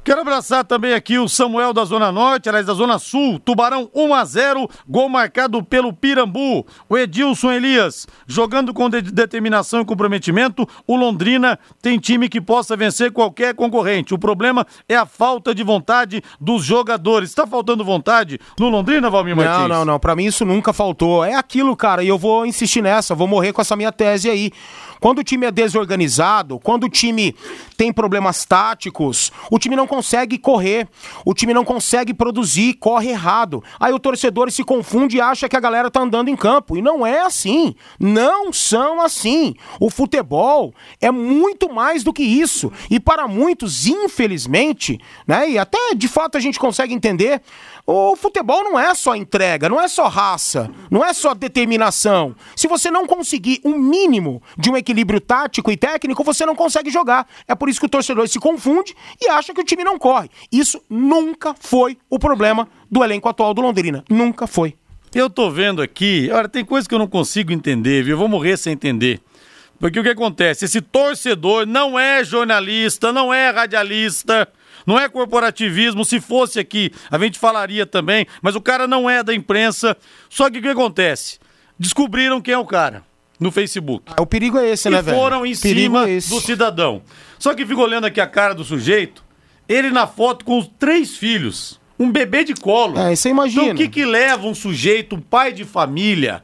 Quero abraçar também aqui o Samuel da Zona Norte, aliás, da Zona Sul. Tubarão 1 a 0 gol marcado pelo Pirambu. O Edilson Elias, jogando com de determinação e comprometimento, o Londrina tem time que possa vencer qualquer concorrente. O problema é a falta de vontade dos jogadores. Está faltando vontade no Londrina, Valmir Martins?
Não, não, não. Pra mim isso nunca faltou. É aquilo, cara, e eu vou insistir nessa, vou morrer com essa minha tese aí. Quando o time é desorganizado, quando o time tem problemas táticos, o time não consegue correr, o time não consegue produzir, corre errado. Aí o torcedor se confunde e acha que a galera tá andando em campo. E não é assim. Não são assim. O futebol é muito mais do que isso. E para muitos, infelizmente, né, e até de fato a gente consegue entender, o futebol não é só entrega, não é só raça, não é só determinação. Se você não conseguir um mínimo de um equilíbrio tático e técnico, você não consegue jogar. É por isso que o torcedor se confunde e acha que o time não corre. Isso nunca foi o problema do elenco atual do Londrina. Nunca foi.
Eu tô vendo aqui, olha, tem coisa que eu não consigo entender, viu? Eu vou morrer sem entender. Porque o que acontece? Esse torcedor não é jornalista, não é radialista, não é corporativismo. Se fosse aqui, a gente falaria também, mas o cara não é da imprensa. Só que o que acontece? Descobriram quem é o cara no Facebook.
O perigo é esse,
e
né, velho?
foram em cima
é
do cidadão. Só que fico olhando aqui a cara do sujeito, ele na foto com os três filhos, um bebê de colo.
É, você imagina.
Então o que que leva um sujeito, um pai de família,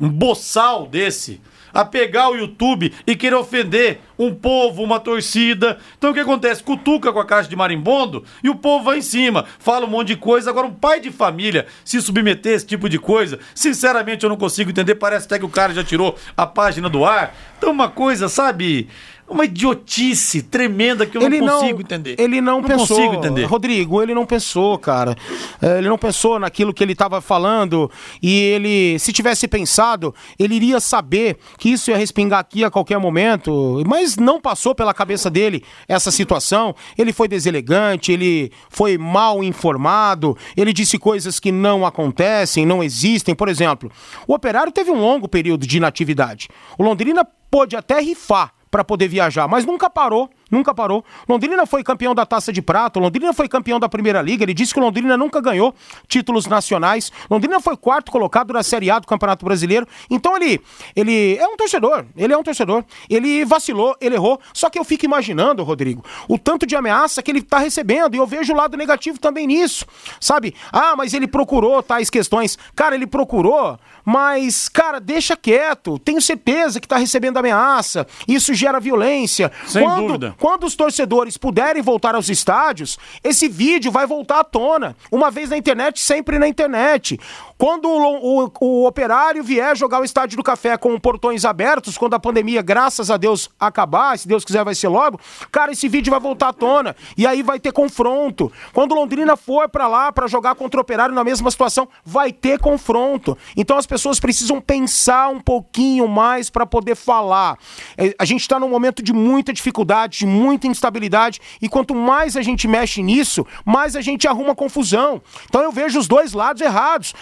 um boçal desse, a pegar o YouTube e querer ofender um povo, uma torcida. Então o que acontece? Cutuca com a caixa de marimbondo e o povo vai em cima, fala um monte de coisa. Agora, um pai de família se submeter a esse tipo de coisa, sinceramente eu não consigo entender. Parece até que o cara já tirou a página do ar. Então, uma coisa, sabe? Uma idiotice tremenda que eu
ele
não consigo entender.
Ele não,
não
pensou.
consigo entender.
Rodrigo, ele não pensou, cara. É, Ele não pensou naquilo que ele estava falando e ele, se tivesse pensado, ele iria saber que isso ia respingar aqui a qualquer momento, mas não passou pela cabeça dele essa situação. Ele foi deselegante, ele foi mal informado, ele disse coisas que não acontecem, não existem. Por exemplo, o Operário teve um longo período de inatividade. O Londrina pôde até rifar para poder viajar, mas nunca parou, nunca parou. Londrina foi campeão da Taça de Prata, Londrina foi campeão da Primeira Liga, ele disse que Londrina nunca ganhou títulos nacionais. Londrina foi quarto colocado na Série A do Campeonato Brasileiro. Então ele, ele é um torcedor, ele é um torcedor. Ele vacilou, ele errou. Só que eu fico imaginando, Rodrigo, o tanto de ameaça que ele tá recebendo e eu vejo o lado negativo também nisso. Sabe? Ah, mas ele procurou tais questões. Cara, ele procurou, mas cara, deixa quieto. Tenho certeza que tá recebendo ameaça. Isso gera violência.
Sem
quando,
dúvida.
Quando os torcedores puderem voltar aos estádios, esse vídeo vai voltar à tona. Uma vez na internet, sempre na internet. Quando o, o, o, operário vier jogar o Estádio do Café com portões abertos, quando a pandemia, graças a Deus, acabar, se Deus quiser vai ser logo, cara, esse vídeo vai voltar à tona. E aí vai ter confronto. Quando Londrina for para lá para jogar contra o operário na mesma situação, vai ter confronto. Então as pessoas precisam pensar um pouquinho mais para poder falar. É, a gente está num momento de muita dificuldade, muita instabilidade, e quanto mais a gente mexe nisso, mais a gente arruma confusão. Então eu vejo os dois lados errados.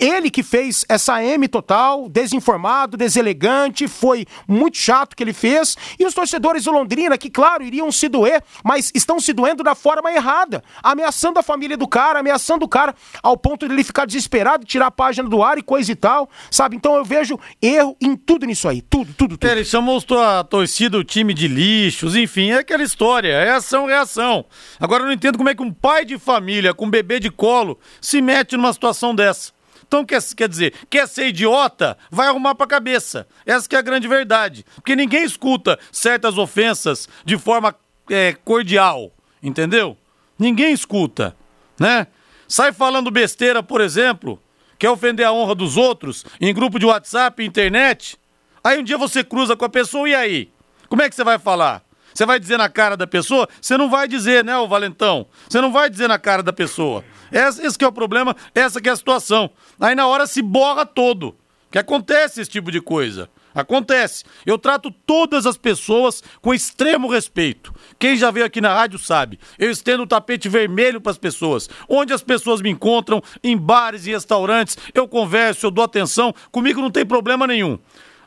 Ele que fez essa M total, desinformado, deselegante, foi muito chato que ele fez. E os torcedores do Londrina, que, claro, iriam se doer, mas estão se doendo da forma errada, ameaçando a família do cara, ameaçando o cara ao ponto de ele ficar desesperado, tirar a página do ar e coisa e tal, sabe? Então eu vejo erro em tudo nisso aí, tudo, tudo, tudo.
Ele chamou a torcida o time de lixos, enfim, é aquela história, é ação, reação. Agora eu não entendo como é que um pai de família com um bebê de colo se mete numa situação dessa. Então, quer, quer dizer, quer ser idiota, vai arrumar pra cabeça. Essa que é a grande verdade. Porque ninguém escuta certas ofensas de forma é, cordial, entendeu? Ninguém escuta, né? Sai falando besteira, por exemplo, quer ofender a honra dos outros em grupo de WhatsApp, internet. Aí um dia você cruza com a pessoa e aí? Como é que você vai falar? Você vai dizer na cara da pessoa? Você não vai dizer, né, o Valentão? Você não vai dizer na cara da pessoa. Esse, esse é o problema, essa é a situação. Aí na hora se borra todo. Que acontece esse tipo de coisa. Acontece. Eu trato todas as pessoas com extremo respeito. Quem já veio aqui na rádio sabe. Eu estendo o tapete vermelho para as pessoas. Onde as pessoas me encontram, em bares e restaurantes, eu converso, eu dou atenção. Comigo não tem problema nenhum.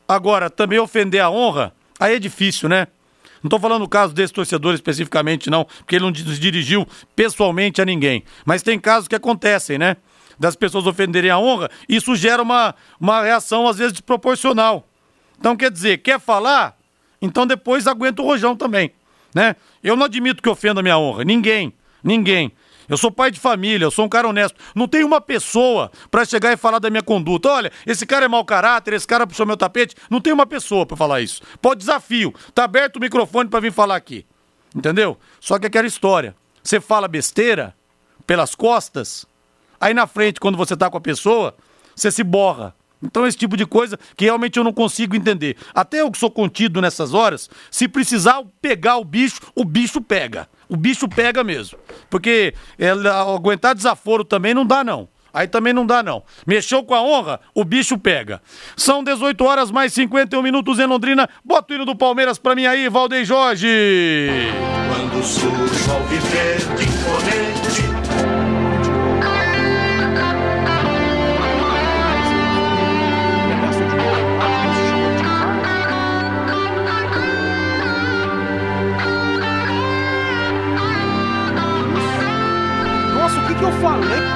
Agora, também ofender a honra, aí é difícil, né? Não estou falando o caso desse torcedor especificamente, não, porque ele não se dirigiu pessoalmente a ninguém. Mas tem casos que acontecem, né? Das pessoas ofenderem a honra, isso gera uma, uma reação, às vezes, desproporcional. Então, quer dizer, quer falar? Então depois aguenta o rojão também, né? Eu não admito que ofenda a minha honra. Ninguém. Ninguém. Eu sou pai de família, eu sou um cara honesto. Não tem uma pessoa para chegar e falar da minha conduta. Olha, esse cara é mau caráter, esse cara puxou meu tapete. Não tem uma pessoa para falar isso. Pode desafio. Tá aberto o microfone para vir falar aqui. Entendeu? Só que aquela história. Você fala besteira pelas costas, aí na frente, quando você tá com a pessoa, você se borra. Então, esse tipo de coisa que realmente eu não consigo entender. Até eu que sou contido nessas horas, se precisar pegar o bicho, o bicho pega. O bicho pega mesmo. Porque ela, aguentar desaforo também não dá, não. Aí também não dá, não. Mexeu com a honra, o bicho pega. São 18 horas mais 51 minutos em Londrina. Bota o hino do Palmeiras pra mim aí, Valdeir Jorge.
Quando surge imponente
que eu falei?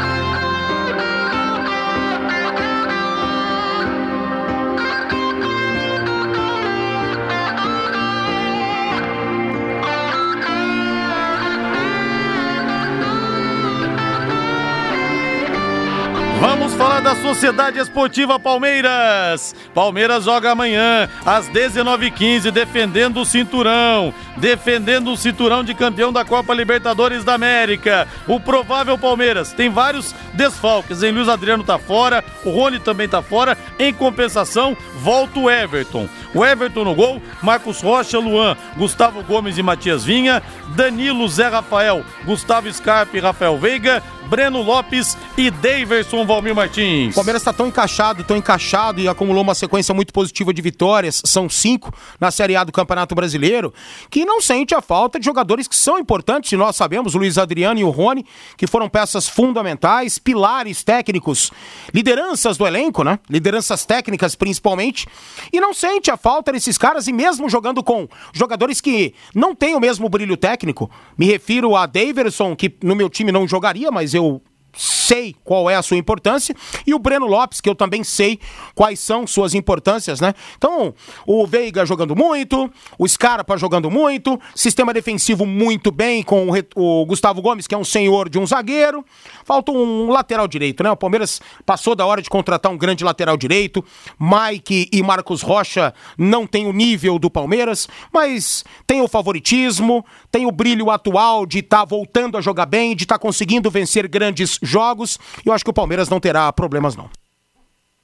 Da Sociedade Esportiva Palmeiras. Palmeiras joga amanhã às 19h15, defendendo o cinturão. Defendendo o cinturão de campeão da Copa Libertadores da América. O provável Palmeiras tem vários desfalques. Em Luiz Adriano tá fora, o Rony também tá fora. Em compensação, volta o Everton. O Everton no gol, Marcos Rocha, Luan, Gustavo Gomes e Matias Vinha, Danilo, Zé Rafael, Gustavo Scarpe e Rafael Veiga, Breno Lopes e Daverson Valmir Martins.
O Palmeiras está tão encaixado, tão encaixado e acumulou uma sequência muito positiva de vitórias, são cinco na Série A do Campeonato Brasileiro, que não sente a falta de jogadores que são importantes, e nós sabemos, o Luiz Adriano e o Rony, que foram peças fundamentais, pilares técnicos, lideranças do elenco, né? Lideranças técnicas principalmente, e não sente a falta desses caras, e mesmo jogando com jogadores que não têm o mesmo brilho técnico, me refiro a Daverson, que no meu time não jogaria, mas eu sei qual é a sua importância, e o Breno Lopes, que eu também sei quais são suas importâncias, né? Então, o Veiga jogando muito, o Scarpa jogando muito, sistema defensivo muito bem com o, Gustavo Gomes, que é um senhor de um zagueiro. Falta um lateral direito, né? O Palmeiras passou da hora de contratar um grande lateral direito. Mike e Marcos Rocha não têm o nível do Palmeiras, mas tem o favoritismo, tem o brilho atual de estar tá voltando a jogar bem, de estar tá conseguindo vencer grandes jogos. Eu acho que o Palmeiras não terá problemas, não.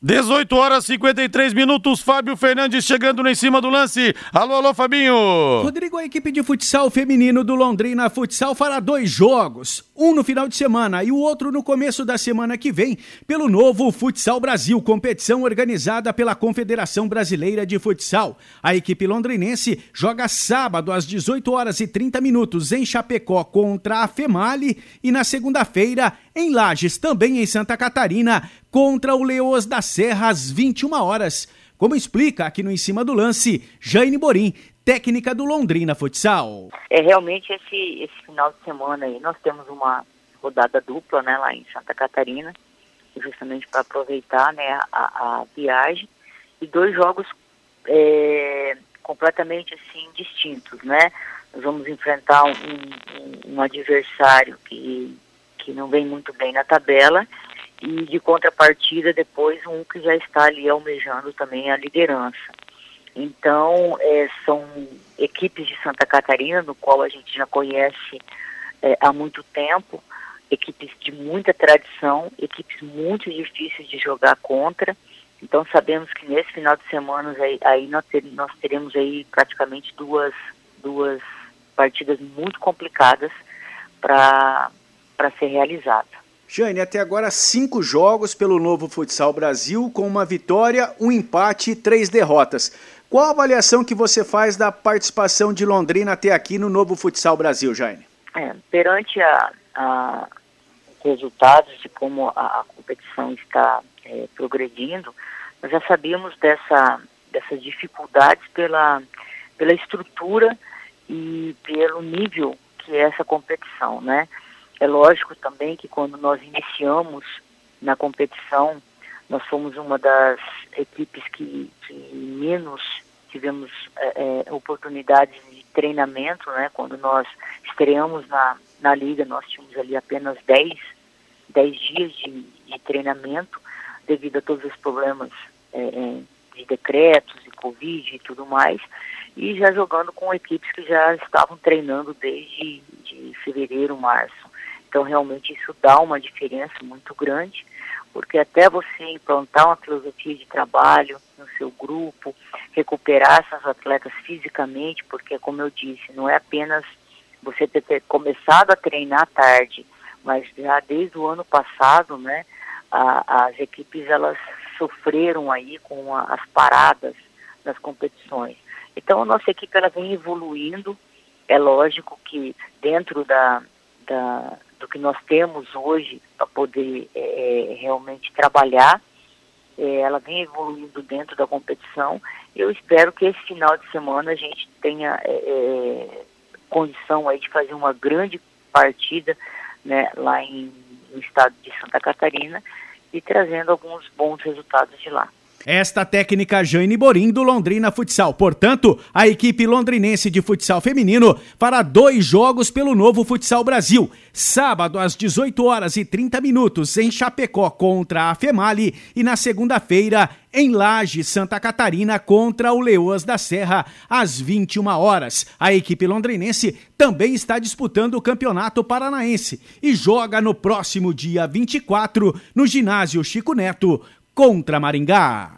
18 horas e 53 minutos, Fábio Fernandes chegando em cima do lance. Alô, alô, Fabinho.
Rodrigo, a equipe de futsal feminino do Londrina Futsal fará dois jogos, um no final de semana e o outro no começo da semana que vem, pelo novo Futsal Brasil, competição organizada pela Confederação Brasileira de Futsal. A equipe londrinense joga sábado às 18 horas e 30 minutos em Chapecó contra a Female e na segunda-feira em Lages, também em Santa Catarina, contra o Leoas da Serra às 21 horas. Como explica aqui no Em Cima do Lance, Jaine Borim, técnica do Londrina Futsal.
É realmente esse, esse final de semana aí, nós temos uma rodada dupla né, lá em Santa Catarina, justamente para aproveitar né, a, a, viagem, e dois jogos é, completamente assim distintos, né? Nós vamos enfrentar um, um, um adversário que que não vem muito bem na tabela, e de contrapartida depois um que já está ali almejando também a liderança. Então, é, são equipes de Santa Catarina, no qual a gente já conhece é, há muito tempo, equipes de muita tradição, equipes muito difíceis de jogar contra. Então, sabemos que nesse final de semana aí, aí nós, ter, nós teremos aí praticamente duas, duas partidas muito complicadas para para ser realizada.
Jane, até agora cinco jogos pelo Novo Futsal Brasil, com uma vitória, um empate e três derrotas. Qual a avaliação que você faz da participação de Londrina até aqui no Novo Futsal Brasil, Jane?
É, perante a, a resultados de como a, a competição está é, progredindo, nós já sabíamos dessa, dessas dificuldades pela, pela estrutura e pelo nível que é essa competição, né? É lógico também que quando nós iniciamos na competição, nós fomos uma das equipes que, que menos tivemos é, é, oportunidades de treinamento, né? Quando nós estreamos na, na liga, nós tínhamos ali apenas 10, 10 dias de, de treinamento devido a todos os problemas é, é, de decretos, de Covid e tudo mais, e já jogando com equipes que já estavam treinando desde de fevereiro, março. Então, realmente, isso dá uma diferença muito grande, porque até você implantar uma filosofia de trabalho no seu grupo, recuperar essas atletas fisicamente, porque, como eu disse, não é apenas você ter, ter começado a treinar tarde, mas já desde o ano passado, né, a, as equipes elas sofreram aí com a, as paradas das competições. Então a nossa equipe ela vem evoluindo. É lógico que dentro da, da, do que nós temos hoje para poder é, é, realmente trabalhar. É, ela vem evoluindo dentro da competição. Eu espero que esse final de semana a gente tenha é, é condição aí de fazer uma grande partida né, lá em, no estado de Santa Catarina e trazendo alguns bons resultados de lá.
Esta técnica Jane Borim do Londrina Futsal. Portanto, a equipe londrinense de futsal feminino fará dois jogos pelo novo Futsal Brasil. Sábado às 18 horas e 30 minutos em Chapecó contra a Female e na segunda-feira em Laje, Santa Catarina contra o Leoas da Serra às 21 horas. A equipe londrinense também está disputando o Campeonato Paranaense e joga no próximo dia 24 no ginásio Chico Neto contra Maringá.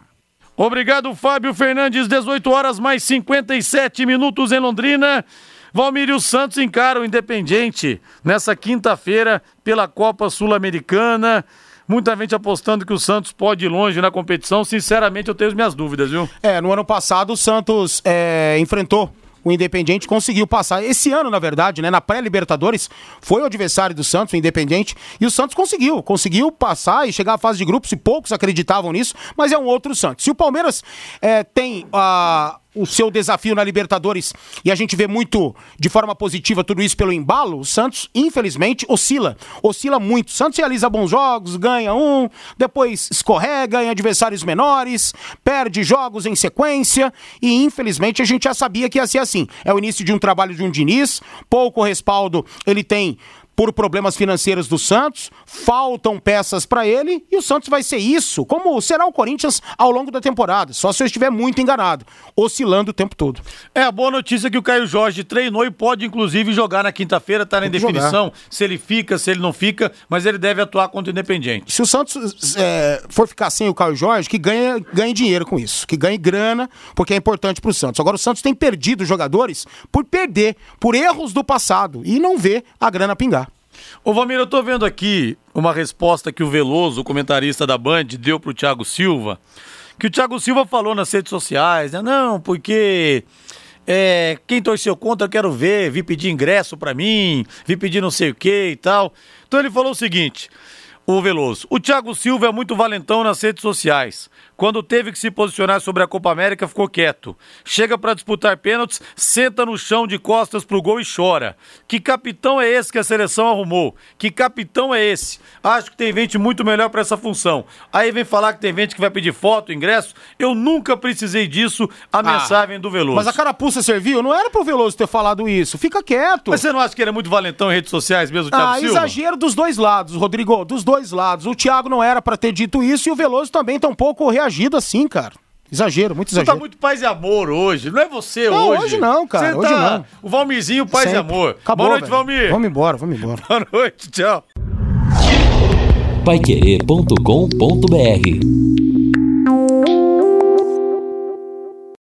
Obrigado, Fábio Fernandes. 18 horas mais 57 minutos em Londrina. Valmir e o Santos encaram o Independente nessa quinta-feira pela Copa Sul-Americana. Muita gente apostando que o Santos pode ir longe na competição. Sinceramente, eu tenho minhas dúvidas, viu?
É, no ano passado o Santos é, enfrentou o Independiente conseguiu passar. Esse ano, na verdade, né, na pré-Libertadores, foi o adversário do Santos, o Independiente, e o Santos conseguiu, conseguiu passar e chegar à fase de grupos, e poucos acreditavam nisso, mas é um outro Santos. Se o Palmeiras é, tem a o seu desafio na Libertadores e a gente vê muito de forma positiva tudo isso pelo embalo, o Santos, infelizmente, oscila. Oscila muito. O Santos realiza bons jogos, ganha um, depois escorrega em adversários menores, perde jogos em sequência e, infelizmente, a gente já sabia que ia ser assim. É o início de um trabalho de um Diniz, pouco respaldo ele tem por problemas financeiros do Santos, faltam peças para ele e o Santos vai ser isso, como será o Corinthians ao longo da temporada, só se eu estiver muito enganado, oscilando o tempo todo.
É a boa notícia é que o Caio Jorge treinou e pode inclusive jogar na quinta-feira, tá na definição se ele fica, se ele não fica, mas ele deve atuar contra o Independente.
Se o Santos é, for ficar sem o Caio Jorge, que ganhe, ganhe dinheiro com isso, que ganhe grana, porque é importante para o Santos. Agora o Santos tem perdido jogadores por perder, por erros do passado e não vê a grana pingar.
Ô Valmir, eu tô vendo aqui uma resposta que o Veloso, o comentarista da Band, deu pro Thiago Silva, que o Thiago Silva falou nas redes sociais, né? Não, porque é, quem torceu contra eu quero ver, vi pedir ingresso para mim, vi pedir não sei o que e tal. Então ele falou o seguinte, o Veloso, o Thiago Silva é muito valentão nas redes sociais. Quando teve que se posicionar sobre a Copa América, ficou quieto. Chega para disputar pênaltis, senta no chão de costas pro gol e chora. Que capitão é esse que a seleção arrumou? Que capitão é esse? Acho que tem gente muito melhor para essa função. Aí vem falar que tem gente que vai pedir foto, ingresso. Eu nunca precisei disso. A ah, mensagem do Veloso.
Mas a carapuça serviu? Não era pro Veloso ter falado isso. Fica quieto.
Mas você não acha que ele é muito valentão em redes sociais mesmo, Thiago ah,
Silva? exagero dos dois lados, Rodrigo. Dos dois lados. O Thiago não era para ter dito isso e o Veloso também tá um pouco reagindo agido assim, cara. Exagero, muito exagero.
Você tá muito paz e amor hoje, não é você
não,
hoje.
hoje não, cara, você hoje tá... não.
O Valmirzinho, paz Sempre. e amor.
Acabou,
Boa noite,
velho.
Valmir.
Vamos embora, vamos embora.
Boa noite, tchau.
Paiquerê.com.br